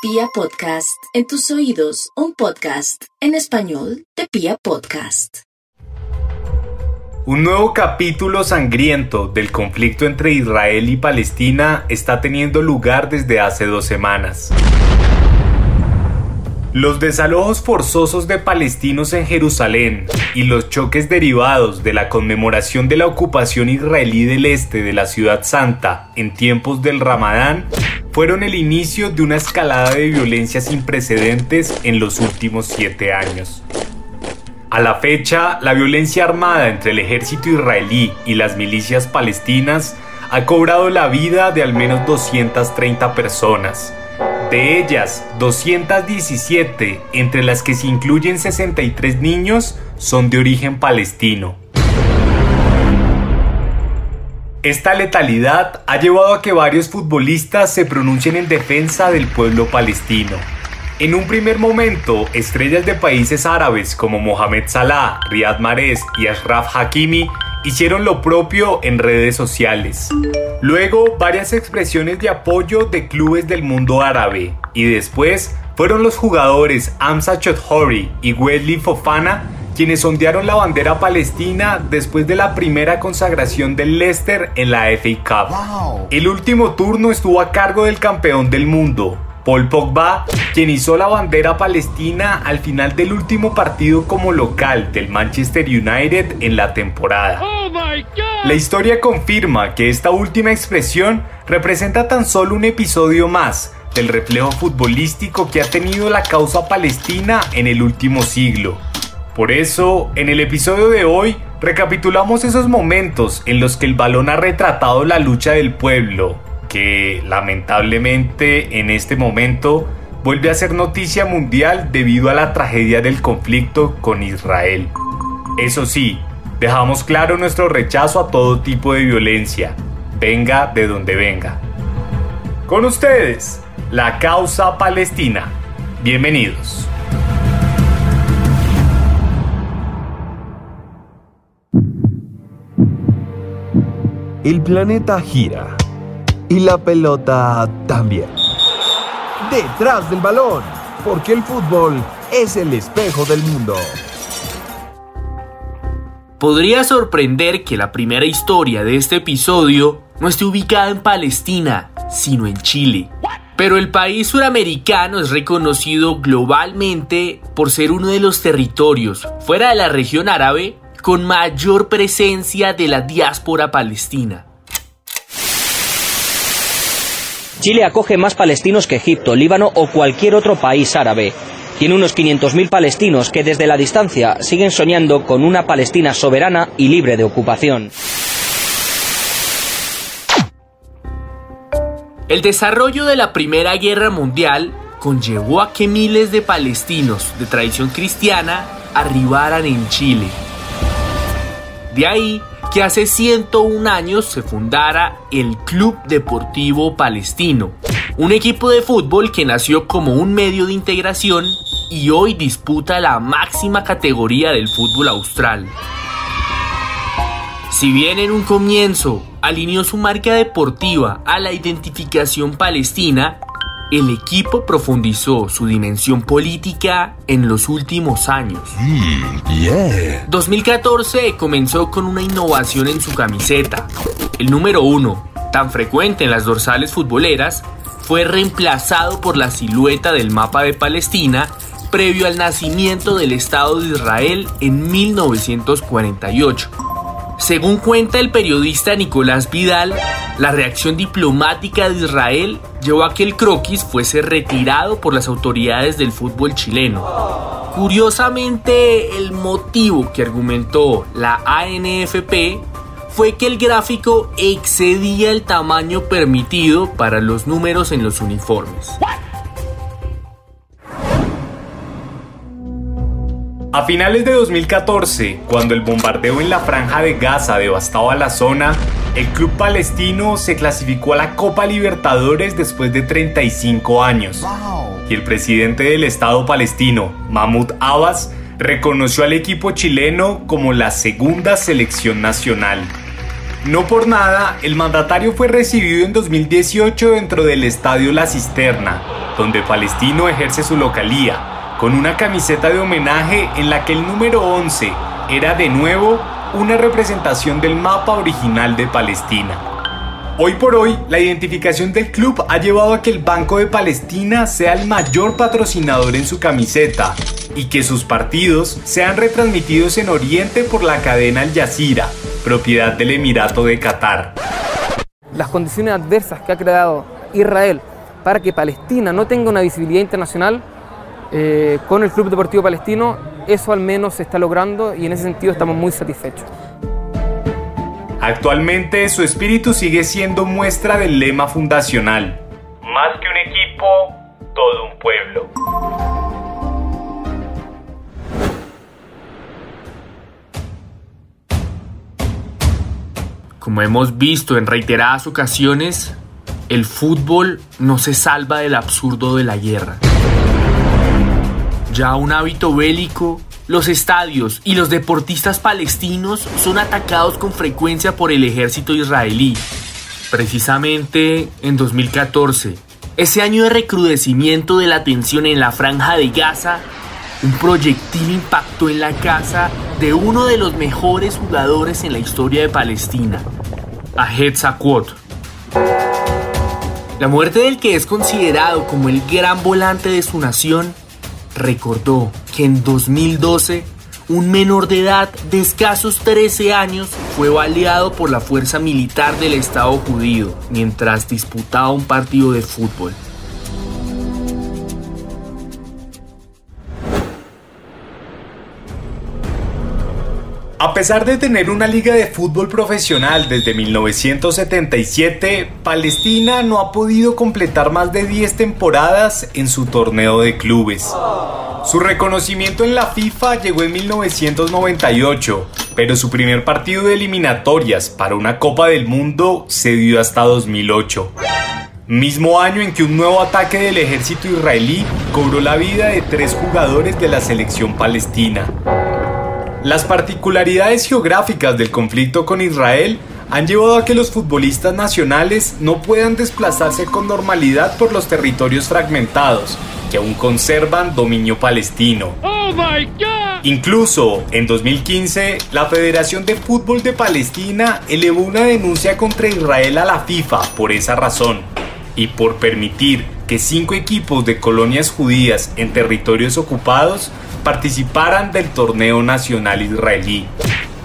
Pia Podcast, en tus oídos, un podcast en español de Pia Podcast. Un nuevo capítulo sangriento del conflicto entre Israel y Palestina está teniendo lugar desde hace dos semanas. Los desalojos forzosos de palestinos en Jerusalén y los choques derivados de la conmemoración de la ocupación israelí del este de la ciudad santa en tiempos del Ramadán fueron el inicio de una escalada de violencia sin precedentes en los últimos siete años. A la fecha, la violencia armada entre el ejército israelí y las milicias palestinas ha cobrado la vida de al menos 230 personas, de ellas, 217, entre las que se incluyen 63 niños, son de origen palestino. Esta letalidad ha llevado a que varios futbolistas se pronuncien en defensa del pueblo palestino. En un primer momento, estrellas de países árabes como Mohamed Salah, Riyad Mahrez y Ashraf Hakimi hicieron lo propio en redes sociales. Luego, varias expresiones de apoyo de clubes del mundo árabe. Y después, fueron los jugadores Amsa Choudhury y Wesley Fofana quienes ondearon la bandera palestina después de la primera consagración del Leicester en la FA Cup. El último turno estuvo a cargo del campeón del mundo, Paul Pogba, quien hizo la bandera palestina al final del último partido como local del Manchester United en la temporada. Oh la historia confirma que esta última expresión representa tan solo un episodio más del reflejo futbolístico que ha tenido la causa palestina en el último siglo. Por eso, en el episodio de hoy, recapitulamos esos momentos en los que el balón ha retratado la lucha del pueblo, que lamentablemente en este momento vuelve a ser noticia mundial debido a la tragedia del conflicto con Israel. Eso sí, dejamos claro nuestro rechazo a todo tipo de violencia, venga de donde venga. Con ustedes, la causa palestina. Bienvenidos. El planeta gira y la pelota también. Detrás del balón, porque el fútbol es el espejo del mundo. Podría sorprender que la primera historia de este episodio no esté ubicada en Palestina, sino en Chile. Pero el país suramericano es reconocido globalmente por ser uno de los territorios fuera de la región árabe con mayor presencia de la diáspora palestina. Chile acoge más palestinos que Egipto, Líbano o cualquier otro país árabe. Tiene unos 500.000 palestinos que desde la distancia siguen soñando con una Palestina soberana y libre de ocupación. El desarrollo de la Primera Guerra Mundial conllevó a que miles de palestinos de tradición cristiana arribaran en Chile. De ahí que hace 101 años se fundara el Club Deportivo Palestino, un equipo de fútbol que nació como un medio de integración y hoy disputa la máxima categoría del fútbol austral. Si bien en un comienzo alineó su marca deportiva a la identificación palestina, el equipo profundizó su dimensión política en los últimos años. 2014 mm, comenzó con una innovación en su camiseta. El número uno, tan frecuente en las dorsales futboleras, fue reemplazado por la silueta del mapa de Palestina previo al nacimiento del Estado de Israel en 1948 según cuenta el periodista Nicolás Vidal, la reacción diplomática de Israel llevó a que el croquis fuese retirado por las autoridades del fútbol chileno. Curiosamente, el motivo que argumentó la ANFP fue que el gráfico excedía el tamaño permitido para los números en los uniformes. A finales de 2014, cuando el bombardeo en la franja de Gaza devastaba la zona, el club palestino se clasificó a la Copa Libertadores después de 35 años. Y el presidente del Estado palestino, Mahmoud Abbas, reconoció al equipo chileno como la segunda selección nacional. No por nada, el mandatario fue recibido en 2018 dentro del estadio La Cisterna, donde Palestino ejerce su localía, con una camiseta de homenaje en la que el número 11 era de nuevo una representación del mapa original de Palestina. Hoy por hoy, la identificación del club ha llevado a que el Banco de Palestina sea el mayor patrocinador en su camiseta y que sus partidos sean retransmitidos en Oriente por la cadena Al Jazeera, propiedad del Emirato de Qatar. Las condiciones adversas que ha creado Israel para que Palestina no tenga una visibilidad internacional eh, con el Club Deportivo Palestino, eso al menos se está logrando y en ese sentido estamos muy satisfechos. Actualmente su espíritu sigue siendo muestra del lema fundacional. Más que un equipo, todo un pueblo. Como hemos visto en reiteradas ocasiones, el fútbol no se salva del absurdo de la guerra. Ya un hábito bélico los estadios y los deportistas palestinos son atacados con frecuencia por el ejército israelí. Precisamente en 2014, ese año de recrudecimiento de la tensión en la franja de Gaza, un proyectil impactó en la casa de uno de los mejores jugadores en la historia de Palestina, Ahed Sakwot. La muerte del que es considerado como el gran volante de su nación recordó que en 2012 un menor de edad de escasos 13 años fue baleado por la fuerza militar del Estado judío mientras disputaba un partido de fútbol. A pesar de tener una liga de fútbol profesional desde 1977, Palestina no ha podido completar más de 10 temporadas en su torneo de clubes. Su reconocimiento en la FIFA llegó en 1998, pero su primer partido de eliminatorias para una Copa del Mundo se dio hasta 2008. Mismo año en que un nuevo ataque del ejército israelí cobró la vida de tres jugadores de la selección palestina. Las particularidades geográficas del conflicto con Israel han llevado a que los futbolistas nacionales no puedan desplazarse con normalidad por los territorios fragmentados, que aún conservan dominio palestino. Incluso en 2015, la Federación de Fútbol de Palestina elevó una denuncia contra Israel a la FIFA por esa razón y por permitir que cinco equipos de colonias judías en territorios ocupados participaran del torneo nacional israelí.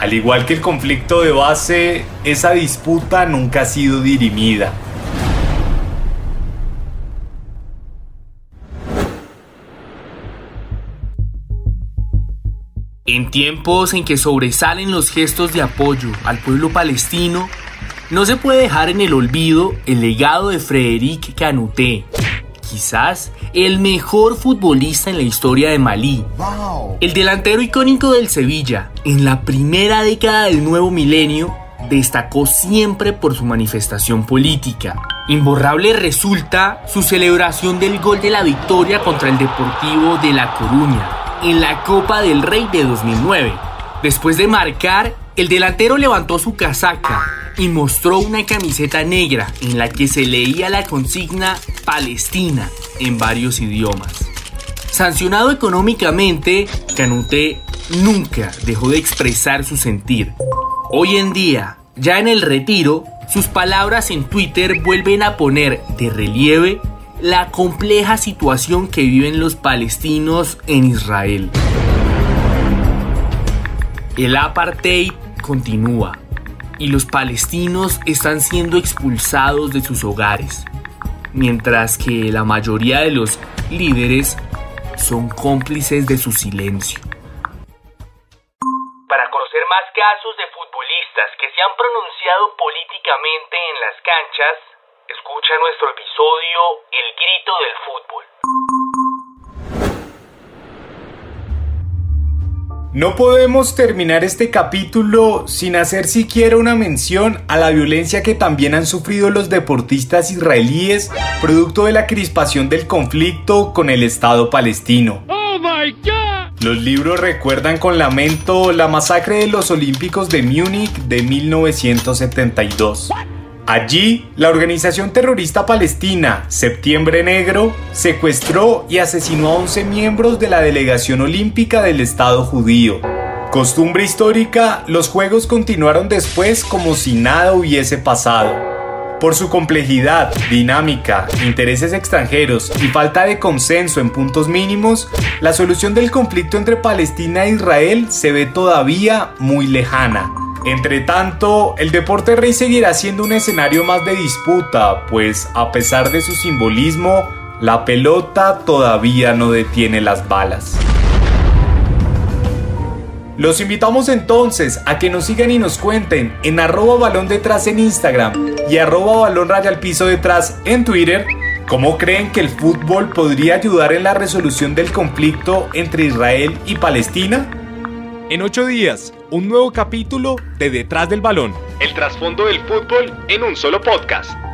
Al igual que el conflicto de base, esa disputa nunca ha sido dirimida. En tiempos en que sobresalen los gestos de apoyo al pueblo palestino, no se puede dejar en el olvido el legado de Frederic Canuté, quizás el mejor futbolista en la historia de Malí. El delantero icónico del Sevilla, en la primera década del nuevo milenio, destacó siempre por su manifestación política. Imborrable resulta su celebración del gol de la victoria contra el Deportivo de La Coruña en la Copa del Rey de 2009. Después de marcar, el delantero levantó su casaca y mostró una camiseta negra en la que se leía la consigna Palestina en varios idiomas. Sancionado económicamente, Canute nunca dejó de expresar su sentir. Hoy en día, ya en el retiro, sus palabras en Twitter vuelven a poner de relieve la compleja situación que viven los palestinos en Israel. El apartheid continúa y los palestinos están siendo expulsados de sus hogares, mientras que la mayoría de los líderes son cómplices de su silencio. Para conocer más casos de futbolistas que se han pronunciado políticamente en las canchas, escucha nuestro episodio El grito del fútbol. No podemos terminar este capítulo sin hacer siquiera una mención a la violencia que también han sufrido los deportistas israelíes producto de la crispación del conflicto con el Estado palestino. Los libros recuerdan con lamento la masacre de los Olímpicos de Múnich de 1972. Allí, la organización terrorista palestina Septiembre Negro secuestró y asesinó a 11 miembros de la delegación olímpica del Estado judío. Costumbre histórica, los Juegos continuaron después como si nada hubiese pasado. Por su complejidad, dinámica, intereses extranjeros y falta de consenso en puntos mínimos, la solución del conflicto entre Palestina e Israel se ve todavía muy lejana. Entre tanto, el deporte rey seguirá siendo un escenario más de disputa, pues a pesar de su simbolismo, la pelota todavía no detiene las balas. Los invitamos entonces a que nos sigan y nos cuenten en arroba balón detrás en Instagram y arroba balón al piso detrás en Twitter cómo creen que el fútbol podría ayudar en la resolución del conflicto entre Israel y Palestina. En ocho días, un nuevo capítulo de Detrás del Balón. El trasfondo del fútbol en un solo podcast.